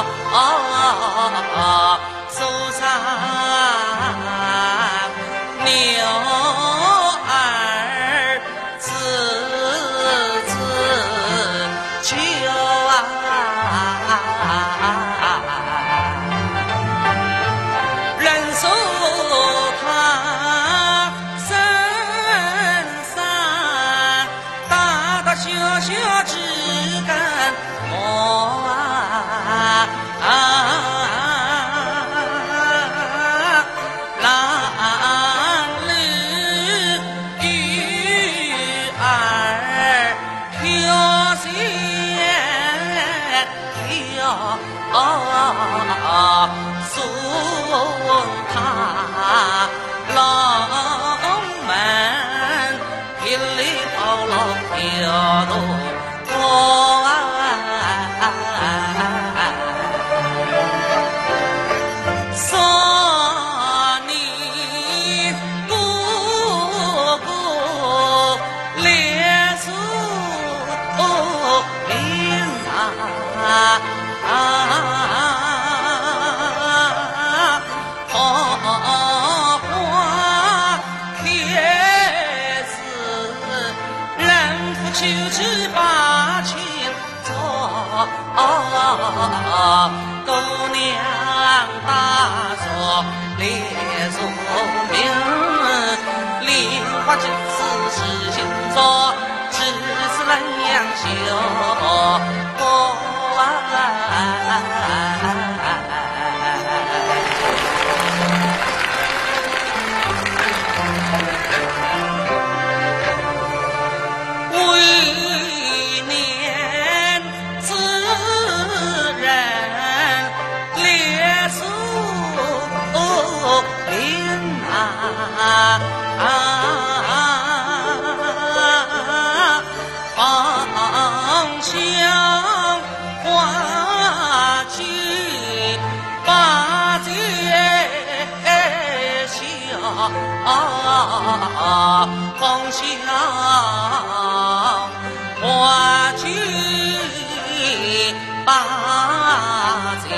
啊苏三柳二字字秋啊人说他大大小小知下啊，送他。九七八亲走。姑娘大嫂烈如明，莲花几次是新装，只是冷阳秀花。啊红消花去把酒